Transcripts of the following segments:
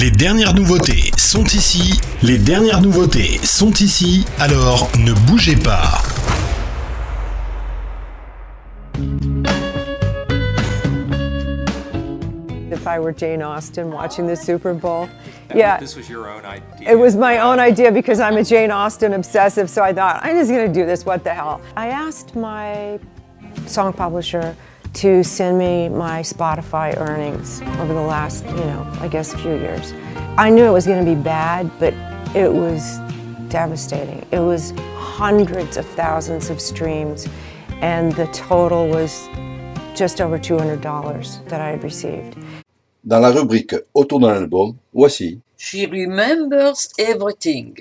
Les dernières nouveautés sont ici. Les dernières nouveautés sont ici. Alors ne bougez pas. If I were Jane Austen watching the Super Bowl, yeah, This was your own idea. it was my own idea because I'm a Jane Austen obsessive. So I thought I'm just going to do this. What the hell? I asked my song publisher to send me my Spotify earnings over the last, you know, I guess, few years. I knew it was going to be bad, but it was devastating. It was hundreds of thousands of streams, and the total was just over $200 that I had received. Dans la rubrique Autour d'un album, voici, She remembers everything.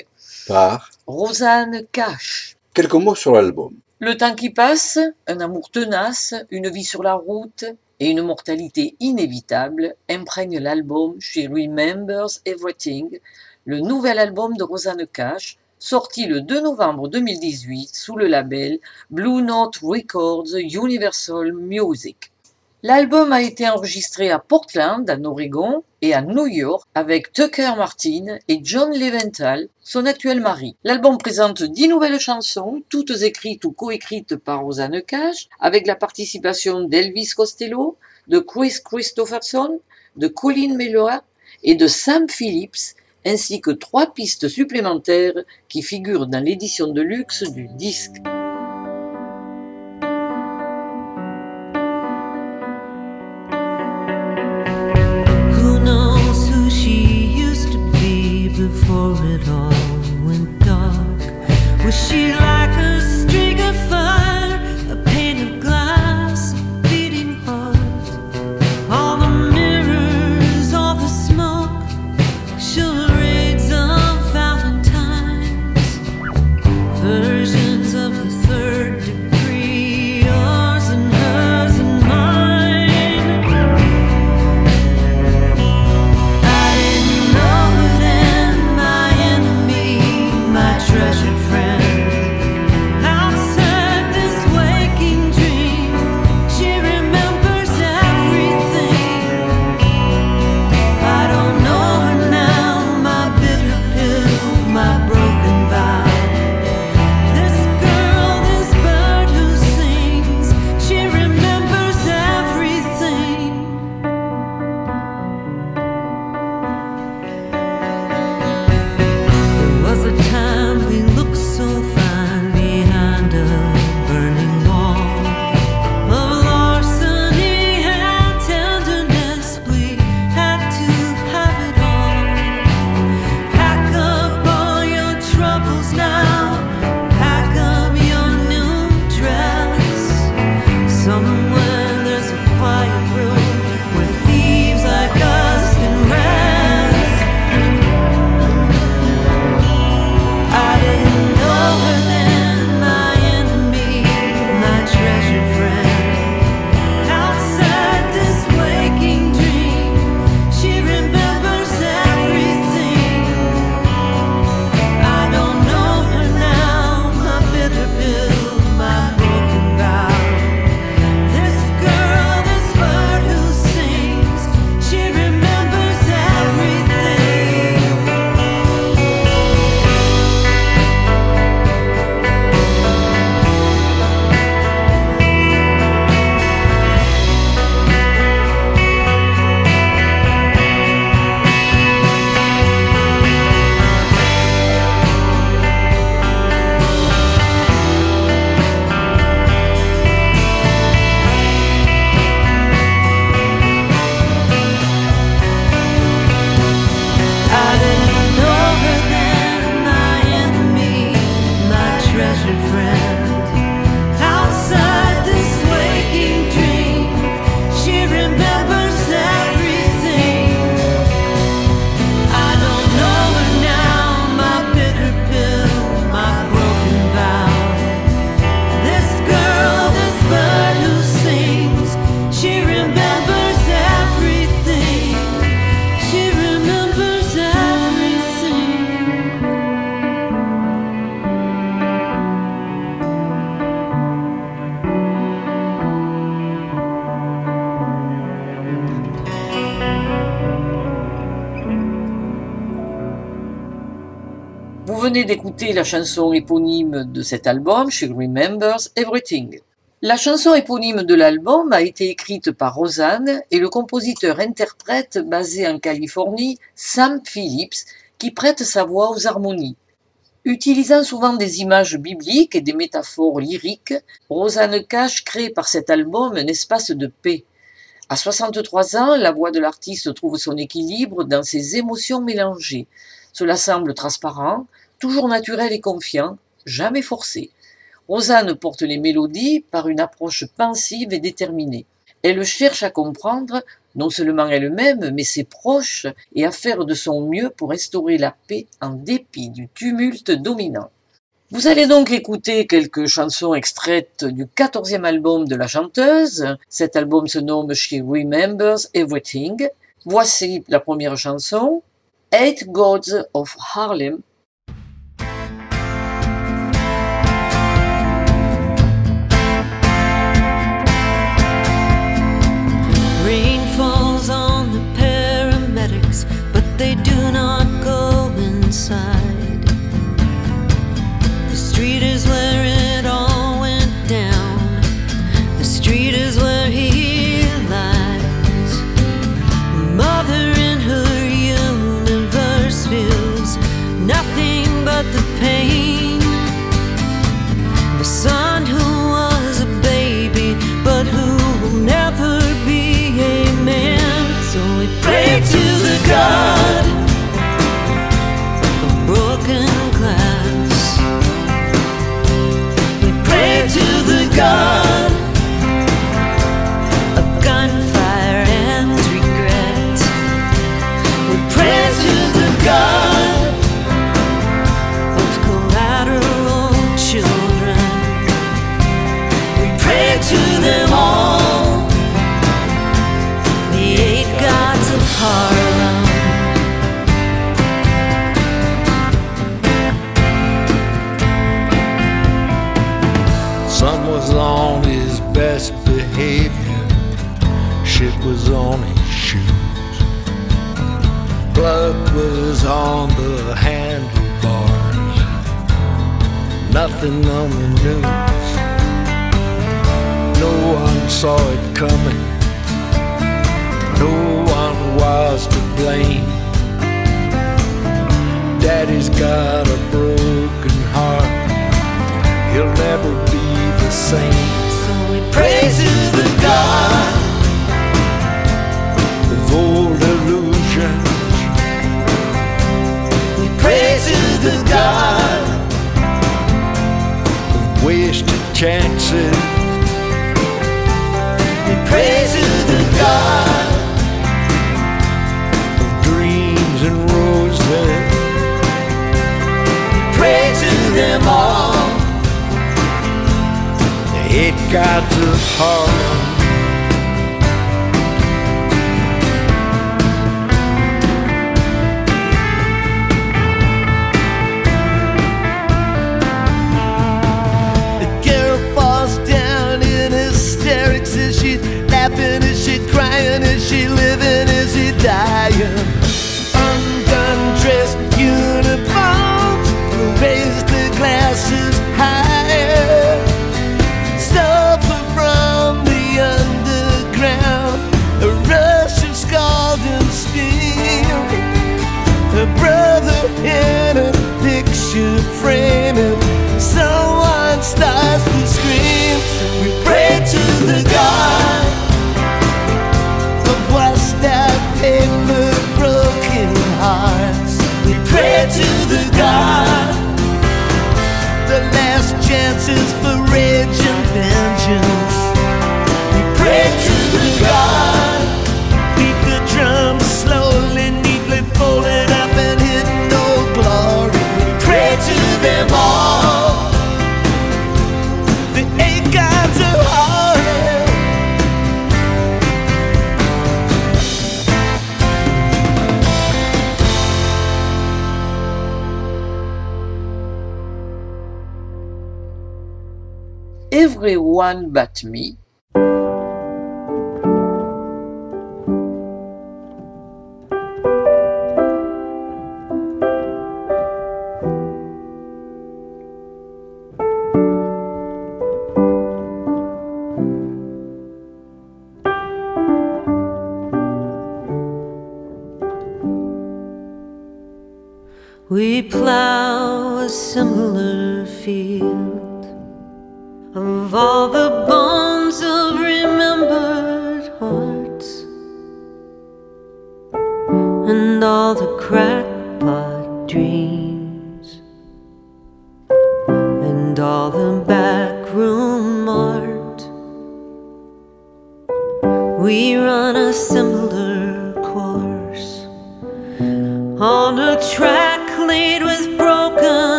par Rosanne Cash. quelques mots sur l'album. Le temps qui passe, un amour tenace, une vie sur la route et une mortalité inévitable imprègnent l'album She Remembers Everything, le nouvel album de Rosanne Cash, sorti le 2 novembre 2018 sous le label Blue Note Records Universal Music. L'album a été enregistré à Portland, en Oregon, et à New York avec Tucker Martin et John Leventhal, son actuel mari. L'album présente dix nouvelles chansons, toutes écrites ou coécrites par Rosanne Cash, avec la participation d'Elvis Costello, de Chris Christopherson, de Colin Meloa et de Sam Phillips, ainsi que trois pistes supplémentaires qui figurent dans l'édition de luxe du disque. D'écouter la chanson éponyme de cet album, She Remembers Everything. La chanson éponyme de l'album a été écrite par Rosanne et le compositeur-interprète basé en Californie, Sam Phillips, qui prête sa voix aux harmonies. Utilisant souvent des images bibliques et des métaphores lyriques, Rosanne Cash crée par cet album un espace de paix. À 63 ans, la voix de l'artiste trouve son équilibre dans ses émotions mélangées. Cela semble transparent, toujours naturel et confiant, jamais forcé. Rosanne porte les mélodies par une approche pensive et déterminée. Elle cherche à comprendre non seulement elle-même, mais ses proches, et à faire de son mieux pour restaurer la paix en dépit du tumulte dominant. Vous allez donc écouter quelques chansons extraites du quatorzième album de la chanteuse. Cet album se nomme She Remembers Everything. Voici la première chanson, Eight Gods of Harlem, Plug was on the handlebars. Nothing on the news. No one saw it coming. No one was to blame. Daddy's got a broken heart. He'll never be the same. So we pray to the God of old the God of wasted chances. We pray to the God of dreams and roses. We pray to them all. The eight gods of Harlem. one but me. We plow a similar field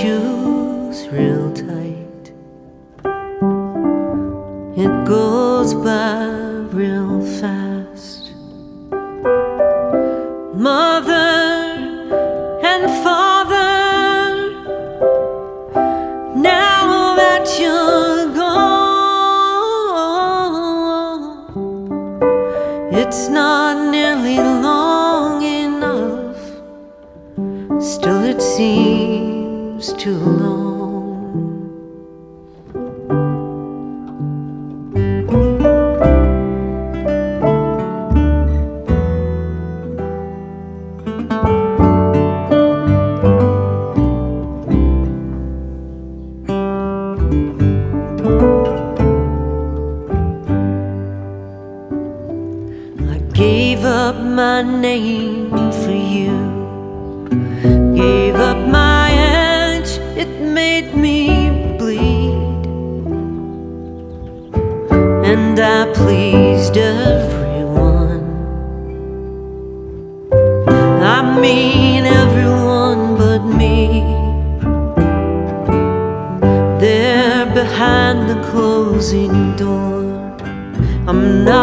shoes real tight. It goes by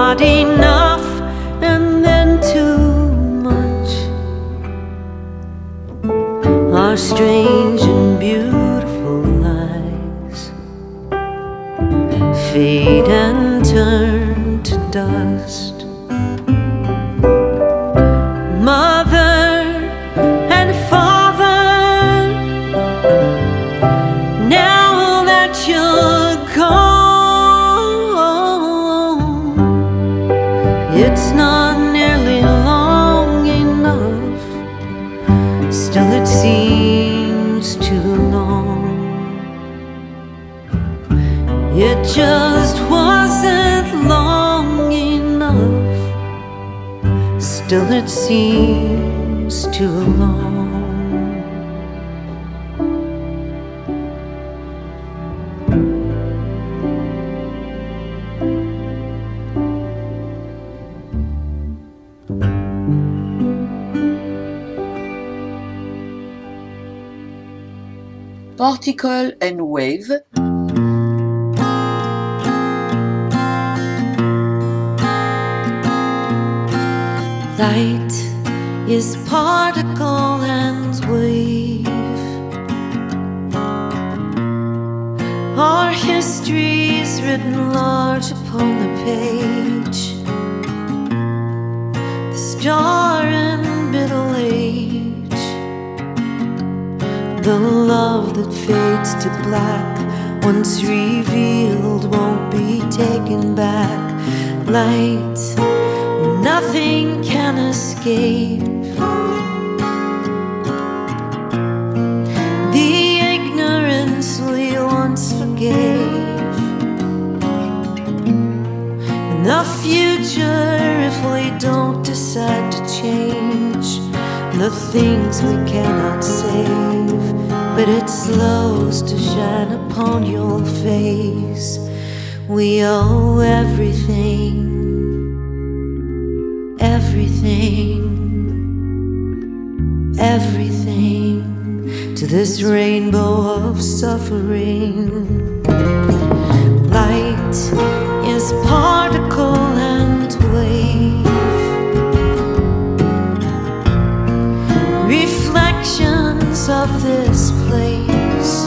not enough and then too much are strange and beautiful lies fade and turn to dust. It just wasn't long enough. Still, it seems too long. Particle and Wave, Light is particle and wave. Our history is written large upon the page. The star in middle age. The love that fades to black, once revealed, won't be taken back. Light nothing The ignorance we once forgave. In the future, if we don't decide to change. The things we cannot save, but it slows to shine upon your face. We owe everything. Everything, to this rainbow of suffering. Light is particle and wave, reflections of this place,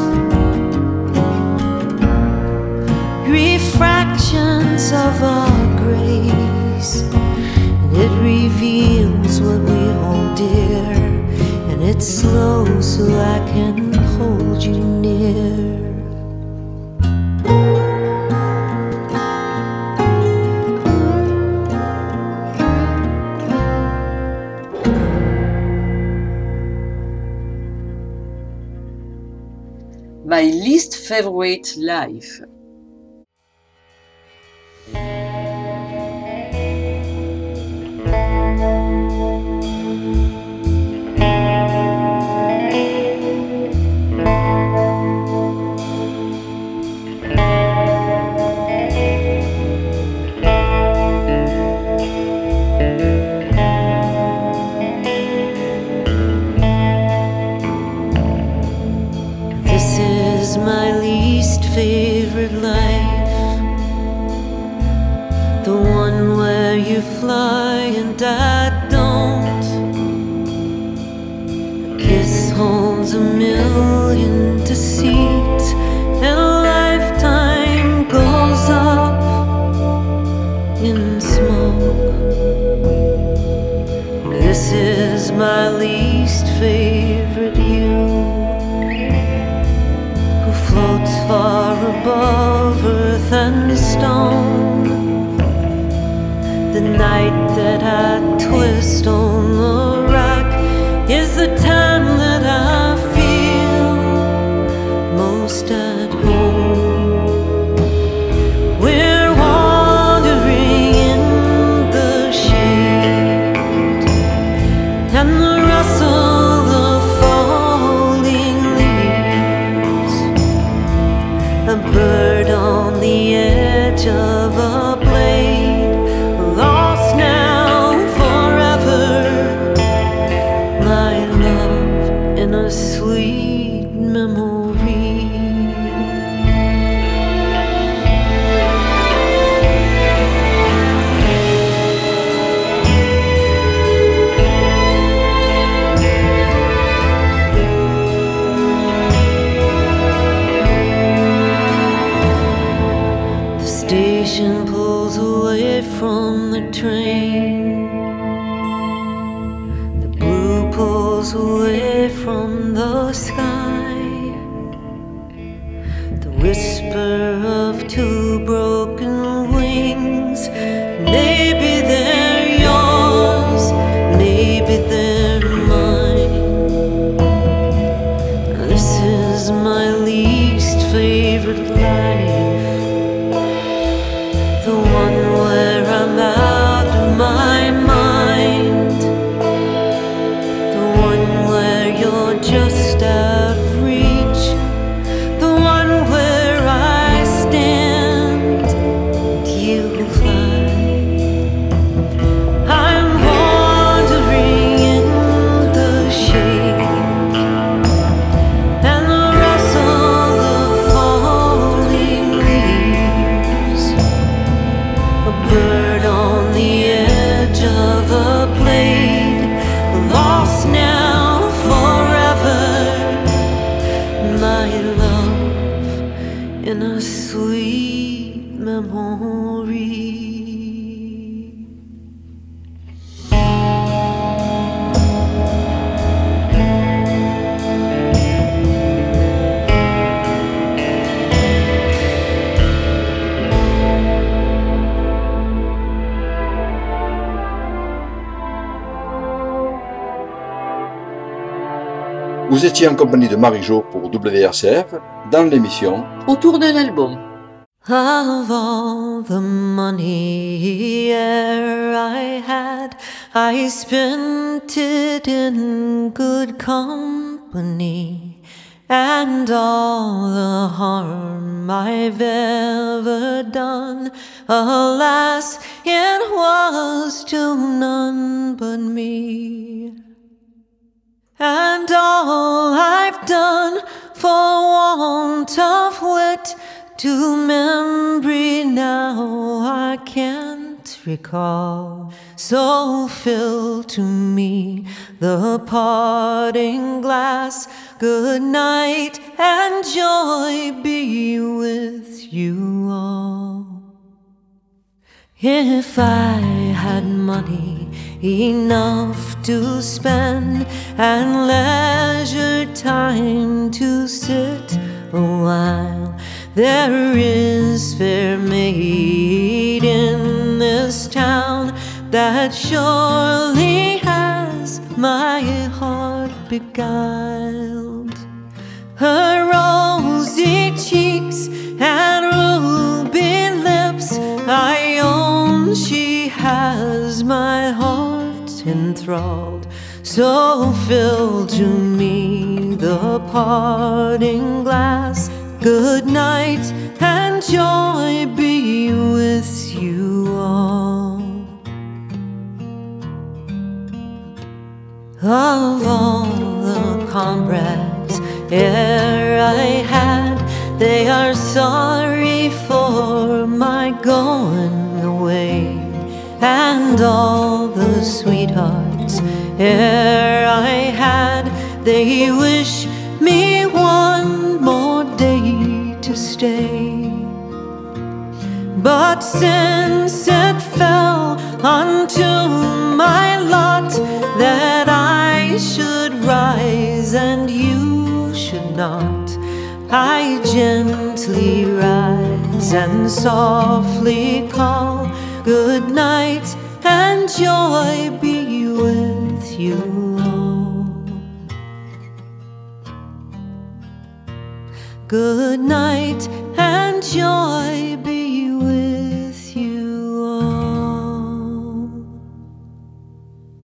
refractions of our grace. Least Favorite Life. Above earth and stone. The night that I twist broken wings. Vous étiez en compagnie de Marie-Jo pour WRCF dans l'émission Autour d'un album. Of all the money I had, I spent it in good company. And all the harm I've ever done, alas, it was to none but me. And all I've done for want of wit to memory now I can't recall. So fill to me the parting glass. Good night and joy be with you all. If I had money enough to spend and leisure time to sit a while, there is fair maid in this town that surely has my heart beguiled. Her rose my enthralled, so fill to me the parting glass. Good night and joy be with you all. Of all the comrades e'er I had, they are sorry for my going away, and all the sweethearts e'er I had, they wish me one more day to stay. But since it fell unto my lot that I should rise and you should not, I gently rise and softly call good night and joy be with you all. Good night and joy